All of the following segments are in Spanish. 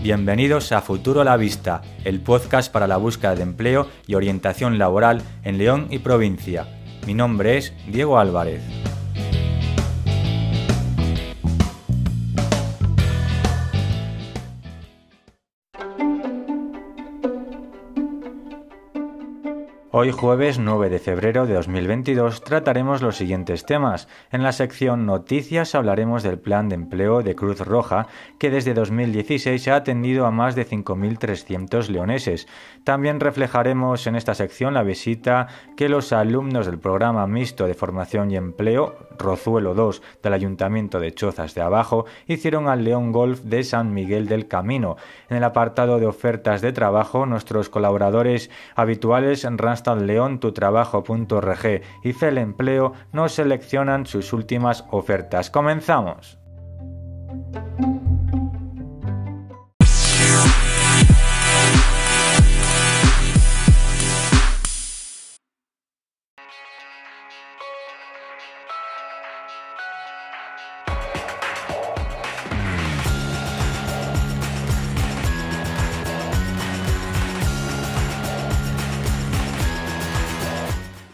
Bienvenidos a Futuro a la Vista, el podcast para la búsqueda de empleo y orientación laboral en León y provincia. Mi nombre es Diego Álvarez. Hoy jueves 9 de febrero de 2022 trataremos los siguientes temas. En la sección Noticias hablaremos del plan de empleo de Cruz Roja que desde 2016 ha atendido a más de 5.300 leoneses. También reflejaremos en esta sección la visita que los alumnos del programa mixto de formación y empleo Rozuelo 2 del Ayuntamiento de Chozas de Abajo hicieron al León Golf de San Miguel del Camino. En el apartado de ofertas de trabajo nuestros colaboradores habituales Randstad León, tutrabajo.org y FEL Empleo nos seleccionan sus últimas ofertas. Comenzamos.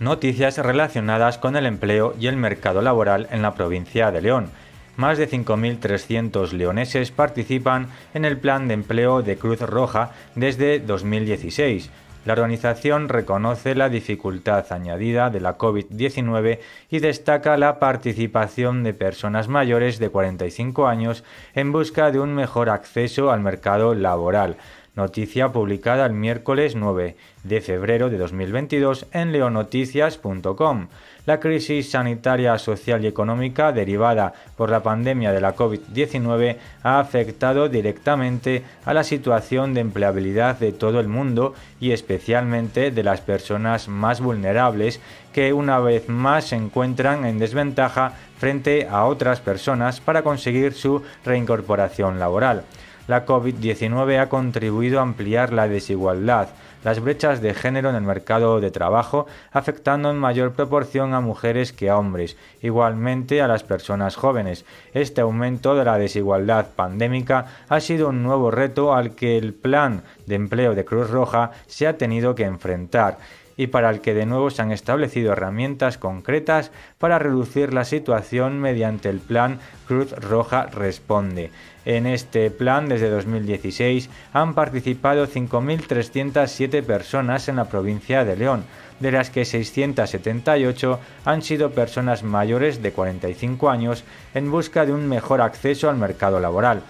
Noticias relacionadas con el empleo y el mercado laboral en la provincia de León. Más de 5.300 leoneses participan en el plan de empleo de Cruz Roja desde 2016. La organización reconoce la dificultad añadida de la COVID-19 y destaca la participación de personas mayores de 45 años en busca de un mejor acceso al mercado laboral noticia publicada el miércoles 9 de febrero de 2022 en leonoticias.com. La crisis sanitaria, social y económica derivada por la pandemia de la COVID-19 ha afectado directamente a la situación de empleabilidad de todo el mundo y especialmente de las personas más vulnerables que una vez más se encuentran en desventaja frente a otras personas para conseguir su reincorporación laboral la COVID-19 ha contribuido a ampliar la desigualdad, las brechas de género en el mercado de trabajo, afectando en mayor proporción a mujeres que a hombres, igualmente a las personas jóvenes. Este aumento de la desigualdad pandémica ha sido un nuevo reto al que el plan de empleo de Cruz Roja se ha tenido que enfrentar y para el que de nuevo se han establecido herramientas concretas para reducir la situación mediante el plan Cruz Roja Responde. En este plan, desde 2016, han participado 5.307 personas en la provincia de León, de las que 678 han sido personas mayores de 45 años en busca de un mejor acceso al mercado laboral.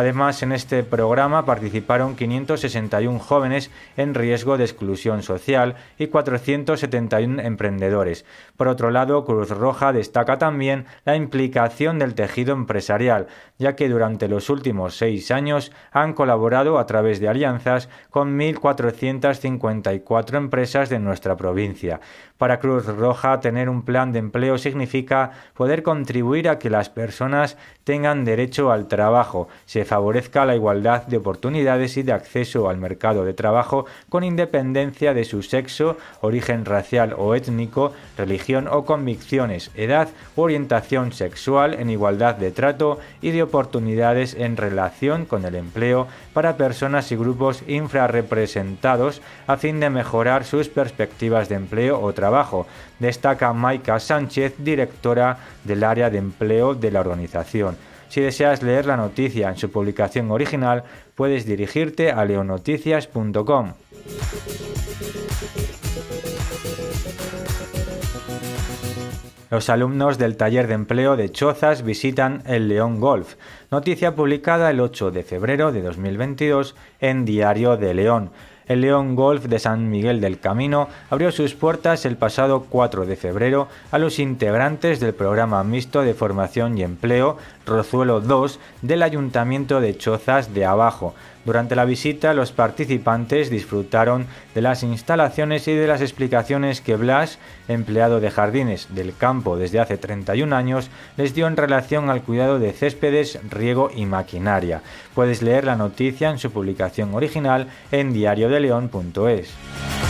Además, en este programa participaron 561 jóvenes en riesgo de exclusión social y 471 emprendedores. Por otro lado, Cruz Roja destaca también la implicación del tejido empresarial, ya que durante los últimos seis años han colaborado a través de alianzas con 1.454 empresas de nuestra provincia. Para Cruz Roja, tener un plan de empleo significa poder contribuir a que las personas tengan derecho al trabajo, favorezca la igualdad de oportunidades y de acceso al mercado de trabajo con independencia de su sexo, origen racial o étnico, religión o convicciones, edad u orientación sexual en igualdad de trato y de oportunidades en relación con el empleo para personas y grupos infrarrepresentados a fin de mejorar sus perspectivas de empleo o trabajo, destaca Maika Sánchez, directora del área de empleo de la organización. Si deseas leer la noticia en su publicación original, puedes dirigirte a leonoticias.com. Los alumnos del taller de empleo de Chozas visitan el León Golf, noticia publicada el 8 de febrero de 2022 en Diario de León. El León Golf de San Miguel del Camino abrió sus puertas el pasado 4 de febrero a los integrantes del programa mixto de formación y empleo Rozuelo 2 del Ayuntamiento de Chozas de Abajo, durante la visita, los participantes disfrutaron de las instalaciones y de las explicaciones que Blas, empleado de jardines del campo desde hace 31 años, les dio en relación al cuidado de céspedes, riego y maquinaria. Puedes leer la noticia en su publicación original en diariodeleon.es.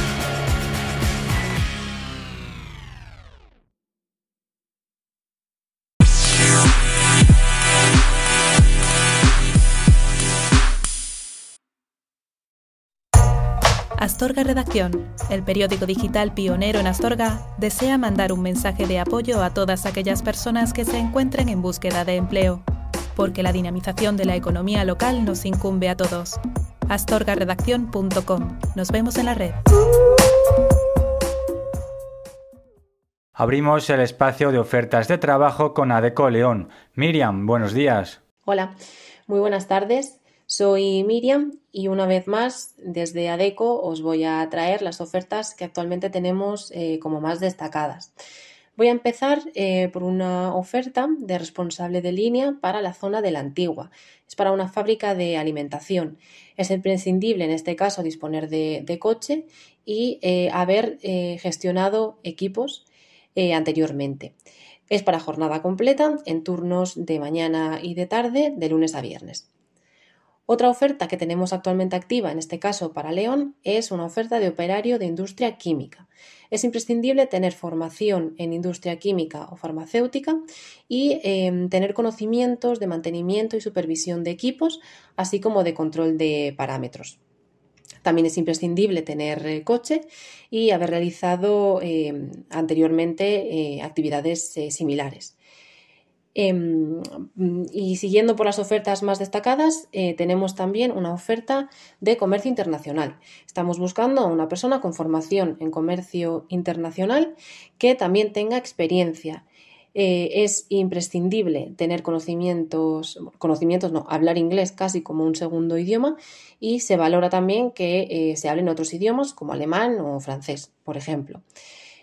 Astorga Redacción, el periódico digital pionero en Astorga, desea mandar un mensaje de apoyo a todas aquellas personas que se encuentren en búsqueda de empleo, porque la dinamización de la economía local nos incumbe a todos. astorgaredacción.com. Nos vemos en la red. Abrimos el espacio de ofertas de trabajo con Adeco León. Miriam, buenos días. Hola, muy buenas tardes. Soy Miriam y una vez más desde ADECO os voy a traer las ofertas que actualmente tenemos eh, como más destacadas. Voy a empezar eh, por una oferta de responsable de línea para la zona de la Antigua. Es para una fábrica de alimentación. Es imprescindible en este caso disponer de, coche y eh, haber gestionado equipos anteriormente. Es para jornada completa en turnos de mañana y de tarde, de lunes a viernes. Otra oferta que tenemos actualmente activa, en este caso para León, es una oferta de operario de industria química. Es imprescindible tener formación en industria química o farmacéutica y em, tener conocimientos de mantenimiento y supervisión de equipos, así como de control de parámetros. También es imprescindible tener eh, coche y haber realizado eh, anteriormente eh, actividades similares. Em, y siguiendo por las ofertas más destacadas, tenemos también una oferta de comercio internacional. Estamos buscando a una persona con formación en comercio internacional que también tenga experiencia eh, es imprescindible tener conocimientos, conocimientos, no, hablar inglés casi como un segundo idioma y se valora también que eh, se hablen otros idiomas como alemán o francés, por ejemplo.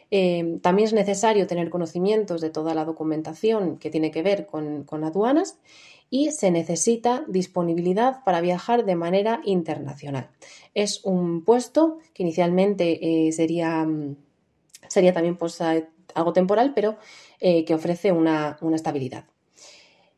Eh, también es necesario tener conocimientos de toda la documentación que tiene que ver con, aduanas y se necesita disponibilidad para viajar de manera internacional. Es un puesto que inicialmente sería, sería también pues, algo temporal, pero eh, que ofrece una, estabilidad.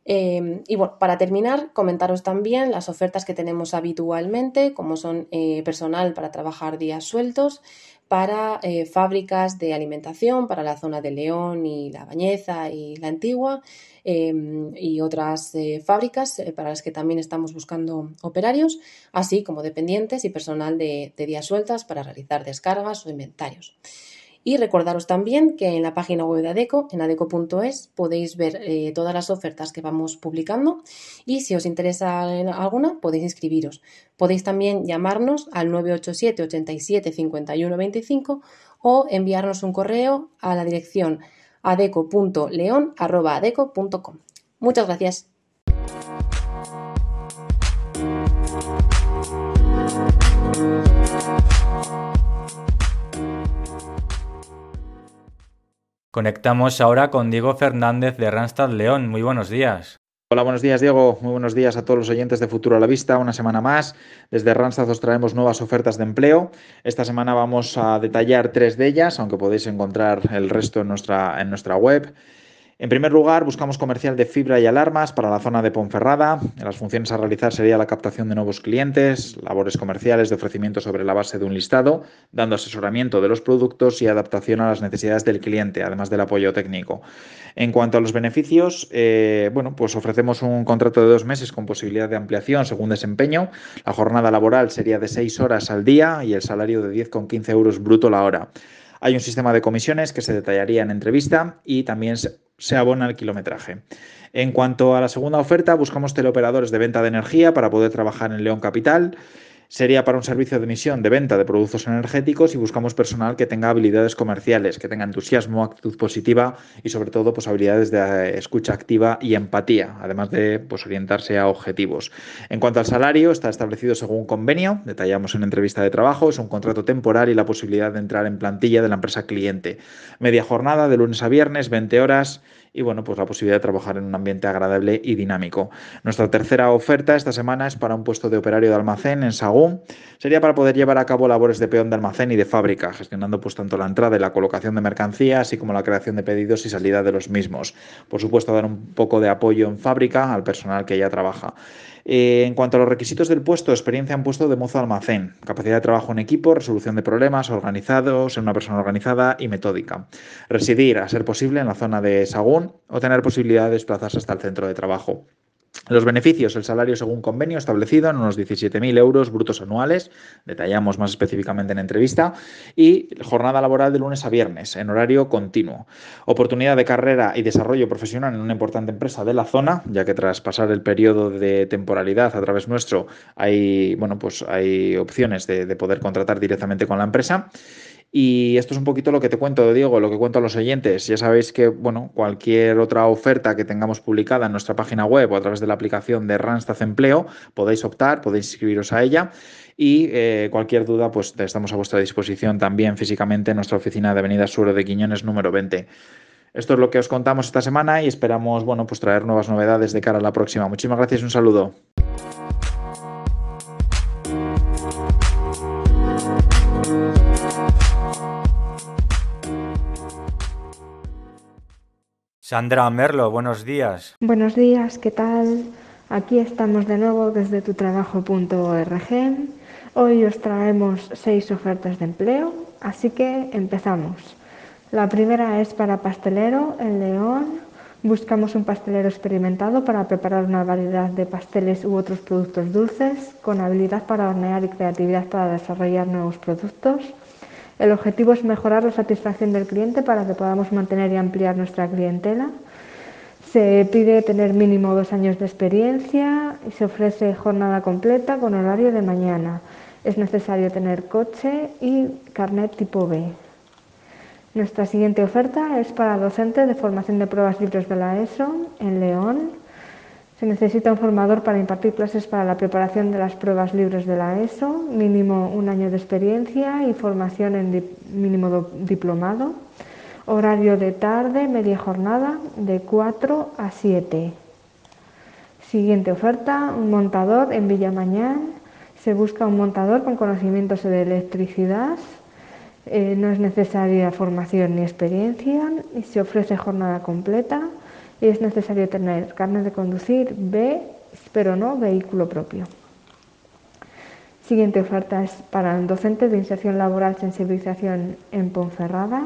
Eh, y bueno, para terminar, comentaros también las ofertas que tenemos habitualmente, como son eh, personal para trabajar días sueltos, para fábricas de alimentación, para la zona de León y La Bañeza y La Antigua, y otras fábricas para las que también estamos buscando operarios, así como dependientes y personal de días sueltas para realizar descargas o inventarios. Y recordaros también que en la página web de ADECO, en adeco.es, podéis ver eh, todas las ofertas que vamos publicando y si os interesa alguna, podéis inscribiros. Podéis también llamarnos al 987 87 51 25 o enviarnos un correo a la dirección adeco.leon.adeco.com. Muchas gracias. Conectamos ahora con Diego Fernández de Randstad León. Muy buenos días. Hola, buenos días Diego. Muy buenos días a todos los oyentes de Futuro a la Vista. Una semana más. Desde Randstad os traemos nuevas ofertas de empleo. Esta semana vamos a detallar tres de ellas, aunque podéis encontrar el resto en nuestra, en nuestra web. En primer lugar, buscamos comercial de fibra y alarmas para la zona de Ponferrada. Las funciones a realizar sería la captación de nuevos clientes, labores comerciales de ofrecimiento sobre la base de un listado, dando asesoramiento de los productos y adaptación a las necesidades del cliente, además del apoyo técnico. En cuanto a los beneficios, eh, bueno, pues ofrecemos un contrato de dos meses con posibilidad de ampliación según desempeño. La jornada laboral sería de seis horas al día y el salario de 10,15 euros bruto la hora. Hay un sistema de comisiones que se detallaría en entrevista y también abona el kilometraje. En cuanto a la segunda oferta, buscamos teleoperadores de venta de energía para poder trabajar en León Capital sería para un servicio de emisión de venta de productos energéticos y buscamos personal que tenga habilidades comerciales, que tenga entusiasmo, actitud positiva y sobre todo pues, habilidades de eh, escucha activa y empatía, además de pues, orientarse a objetivos. En cuanto al salario, está establecido según convenio, detallamos en entrevista de trabajo, es un contrato temporal y la posibilidad de entrar en plantilla de la empresa cliente. Media jornada de lunes a viernes, 20 horas y bueno, pues la posibilidad de trabajar en un ambiente agradable y dinámico. Nuestra tercera oferta esta semana es para un puesto de operario de almacén en Sagún. Sería para poder llevar a cabo labores de peón de almacén y de fábrica, gestionando pues tanto la entrada y la colocación de mercancías, así como la creación de pedidos y salida de los mismos. Por supuesto, dar un poco de apoyo en fábrica al personal que ya trabaja. Eh, en cuanto a los requisitos del puesto, experiencia en puesto de mozo almacén, capacidad de trabajo en equipo, resolución de problemas, organizados, ser una persona organizada y metódica. Residir, a ser posible, en la zona de Sagún o tener posibilidad de desplazarse hasta el centro de trabajo. Los beneficios, el salario según convenio establecido en unos 17.000 euros brutos anuales, detallamos más específicamente en entrevista, y jornada laboral de lunes a viernes en horario continuo. Oportunidad de carrera y desarrollo profesional en una importante empresa de la zona, ya que tras pasar el periodo de temporalidad a través nuestro hay, bueno, pues hay opciones de, de poder contratar directamente con la empresa. Y esto es un poquito lo que te cuento, Diego, lo que cuento a los oyentes. Ya sabéis que, bueno, cualquier otra oferta que tengamos publicada en nuestra página web o a través de la aplicación de Randstad Empleo, podéis optar, podéis inscribiros a ella. Y eh, cualquier duda, pues estamos a vuestra disposición también físicamente en nuestra oficina de Avenida Sur de Quiñones número 20. Esto es lo que os contamos esta semana y esperamos, bueno, pues traer nuevas novedades de cara a la próxima. Muchísimas gracias y un saludo. Sandra Merlo, buenos días. Buenos días, ¿qué tal? Aquí estamos de nuevo desde tutrabajo.org. Hoy os traemos seis ofertas de empleo, así que empezamos. La primera es para pastelero en León. Buscamos un pastelero experimentado para preparar una variedad de pasteles u otros productos dulces, con habilidad para hornear y creatividad para desarrollar nuevos productos. El objetivo es mejorar la satisfacción del cliente para que podamos mantener y ampliar nuestra clientela. Se pide tener mínimo dos años de experiencia y se ofrece jornada completa con horario de mañana. Es necesario tener coche y carnet tipo B. Nuestra siguiente oferta es para docentes de formación de pruebas libres de la ESO en León. Se necesita un formador para impartir clases para la preparación de las pruebas libres de la ESO, mínimo un año de experiencia y formación en mínimo diplomado. Horario de tarde, media jornada, de 4 a 7. Siguiente oferta, un montador en Villamañán. Se busca un montador con conocimientos de electricidad. Eh, no es necesaria formación ni experiencia y se ofrece jornada completa es necesario tener carnet de conducir B, pero no vehículo propio. Siguiente oferta es para el docente de inserción laboral sensibilización en Ponferrada.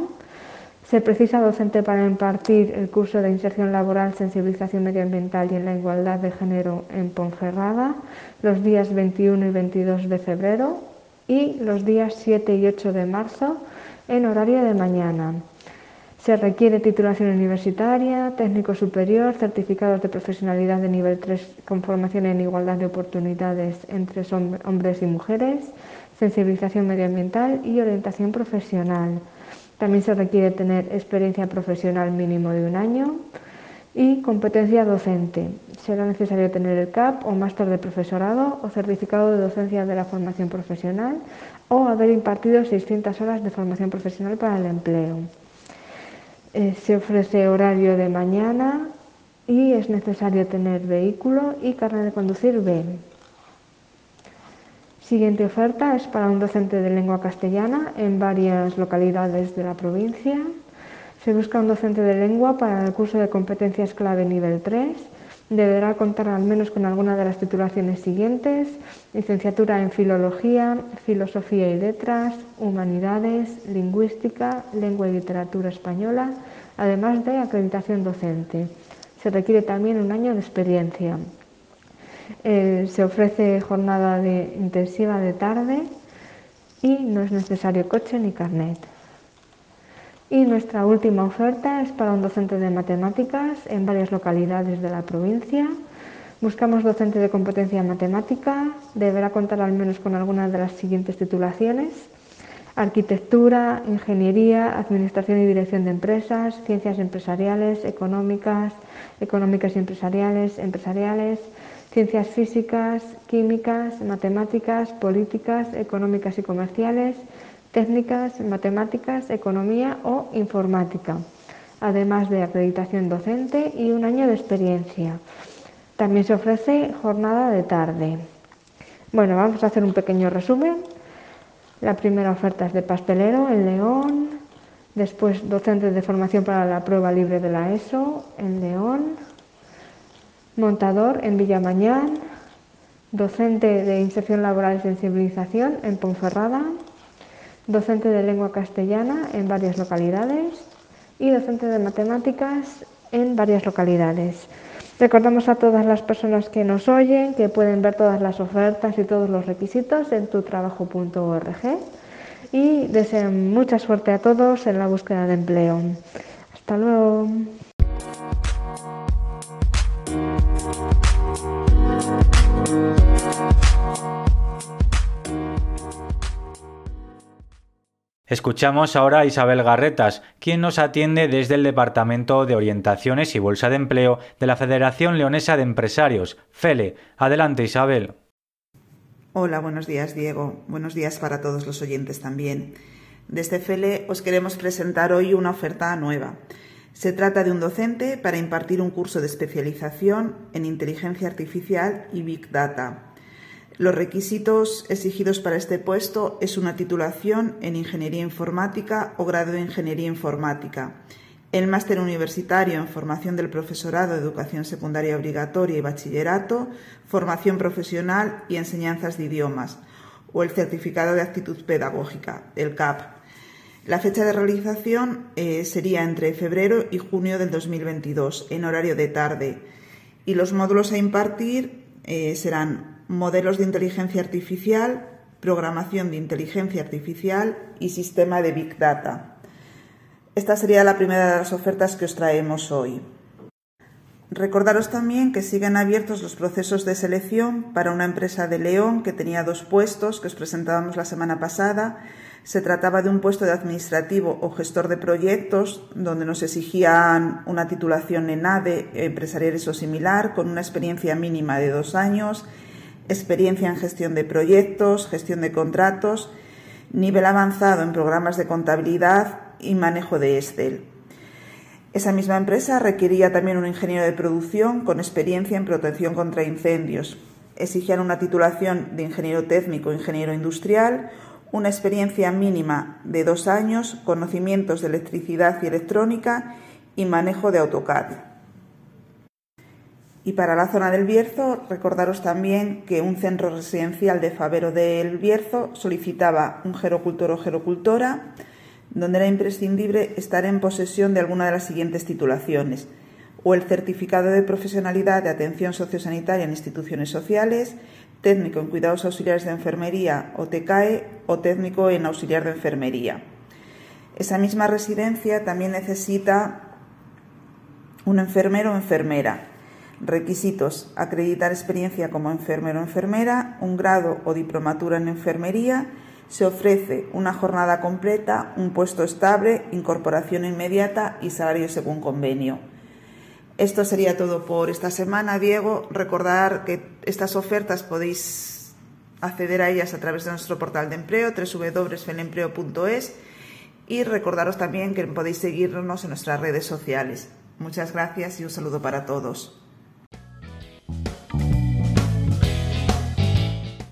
Se precisa docente para impartir el curso de inserción laboral, sensibilización medioambiental y en la igualdad de género en Ponferrada los días 21 y 22 de febrero y los días 7 y 8 de marzo en horario de mañana. Se requiere titulación universitaria, técnico superior, certificados de profesionalidad de nivel 3 con formación en igualdad de oportunidades entre hombres y mujeres, sensibilización medioambiental y orientación profesional. También se requiere tener experiencia profesional mínimo de un año y competencia docente. Será necesario tener el CAP o máster de profesorado o certificado de docencia de la formación profesional o haber impartido 600 horas de formación profesional para el empleo. Eh, se ofrece horario de mañana y es necesario tener vehículo y carnet de conducir B. Siguiente oferta es para un docente de lengua castellana en varias localidades de la provincia. Se busca un docente de lengua para el curso de competencias clave nivel 3 deberá contar al menos con alguna de las titulaciones siguientes, licenciatura en Filología, Filosofía y Letras, Humanidades, Lingüística, Lengua y Literatura Española, además de acreditación docente. Se requiere también un año de experiencia. Eh, se ofrece jornada intensiva de tarde y no es necesario coche ni carnet. Y nuestra última oferta es para un docente de matemáticas en varias localidades de la provincia. Buscamos docente de competencia matemática, deberá contar al menos con alguna de las siguientes titulaciones. Arquitectura, Ingeniería, Administración y Dirección de Empresas, Ciencias Empresariales, Económicas, Económicas y Empresariales, Empresariales, Ciencias Físicas, Químicas, Matemáticas, Políticas, Económicas y Comerciales, técnicas, matemáticas, economía o informática, además de acreditación docente y un año de experiencia. También se ofrece jornada de tarde. Bueno, vamos a hacer un pequeño resumen. La primera oferta es de pastelero en León, después docente de formación para la prueba libre de la ESO en León, montador en Villamañán, docente de inserción laboral y sensibilización en Ponferrada, docente de lengua castellana en varias localidades y docente de matemáticas en varias localidades. Recordamos a todas las personas que nos oyen que pueden ver todas las ofertas y todos los requisitos en tutrabajo.org y desean mucha suerte a todos en la búsqueda de empleo. Hasta luego. Escuchamos ahora a Isabel Garretas, quien nos atiende desde el Departamento de Orientaciones y Bolsa de Empleo de la Federación Leonesa de Empresarios, FELE. Adelante, Isabel. Hola, buenos días, Diego. Buenos días para todos los oyentes también. Desde FELE os queremos presentar hoy una oferta nueva. Se trata de un docente para impartir un curso de especialización en inteligencia artificial y Big Data. Los requisitos exigidos para este puesto es una titulación en Ingeniería Informática o grado de Ingeniería Informática, el máster universitario en formación del profesorado de educación secundaria obligatoria y bachillerato, formación profesional y enseñanzas de idiomas, o el certificado de actitud pedagógica, el CAP. La fecha de realización eh, sería entre febrero y junio del 2022, en horario de tarde, y los módulos a impartir eh, serán modelos de inteligencia artificial, programación de inteligencia artificial y sistema de Big Data. Esta sería la primera de las ofertas que os traemos hoy. Recordaros también que siguen abiertos los procesos de selección para una empresa de León que tenía dos puestos que os presentábamos la semana pasada. Se trataba de un puesto de administrativo o gestor de proyectos donde nos exigían una titulación en ADE, empresariales o similar, con una experiencia mínima de dos años experiencia en gestión de proyectos, gestión de contratos, nivel avanzado en programas de contabilidad y manejo de Excel. Esa misma empresa requería también un ingeniero de producción con experiencia en protección contra incendios. Exigían una titulación de ingeniero técnico ingeniero industrial, una experiencia mínima de dos años, conocimientos de electricidad y electrónica y manejo de AutoCAD. Y para la zona del Bierzo, recordaros también que un centro residencial de Favero del Bierzo solicitaba un gerocultor o gerocultora, donde era imprescindible estar en posesión de alguna de las siguientes titulaciones, o el certificado de profesionalidad de atención sociosanitaria en instituciones sociales, técnico en cuidados auxiliares de enfermería o TCAE o técnico en auxiliar de enfermería. Esa misma residencia también necesita un enfermero o enfermera, Requisitos: acreditar experiencia como enfermero o enfermera, un grado o diplomatura en enfermería. Se ofrece una jornada completa, un puesto estable, incorporación inmediata y salario según convenio. Esto sería todo por esta semana, Diego. Recordar que estas ofertas podéis acceder a ellas a través de nuestro portal de empleo, www.felempleo.es y recordaros también que podéis seguirnos en nuestras redes sociales. Muchas gracias y un saludo para todos.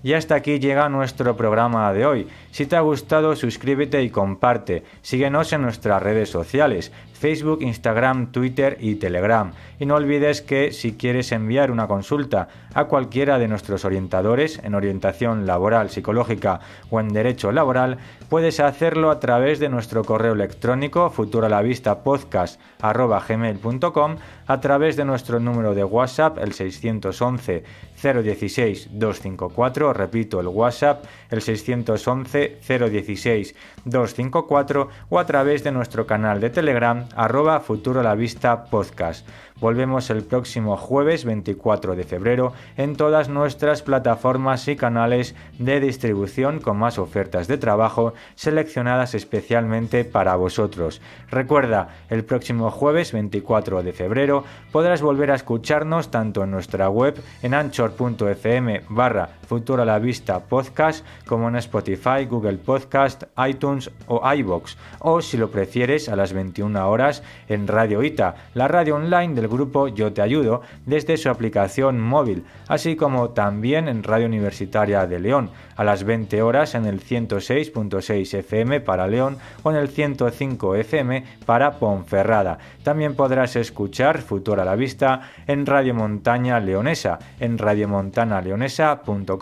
Y hasta aquí llega nuestro programa de hoy. Si te ha gustado, suscríbete y comparte. Síguenos en nuestras redes sociales. Facebook, Instagram, Twitter y Telegram. Y no olvides que si quieres enviar una consulta a cualquiera de nuestros orientadores en orientación laboral, psicológica o en derecho laboral, puedes hacerlo a través de nuestro correo electrónico futuralavistapodcast.gmail.com a través de nuestro número de WhatsApp el 611 016 254, repito el WhatsApp el 611 016 254 o a través de nuestro canal de Telegram arroba futuro podcast. Volvemos el próximo jueves 24 de febrero en todas nuestras plataformas y canales de distribución con más ofertas de trabajo seleccionadas especialmente para vosotros. Recuerda, el próximo jueves 24 de febrero podrás volver a escucharnos tanto en nuestra web en anchor.fm barra futuro la vista podcast como en Spotify, Google Podcast, iTunes o iBox o si lo prefieres a las 21 horas en Radio Ita, la radio online del grupo Yo Te Ayudo desde su aplicación móvil, así como también en Radio Universitaria de León, a las 20 horas en el 106.6 FM para León o en el 105 FM para Ponferrada. También podrás escuchar Futuro a la Vista en Radio Montaña Leonesa, en radiomontanaleonesa.com.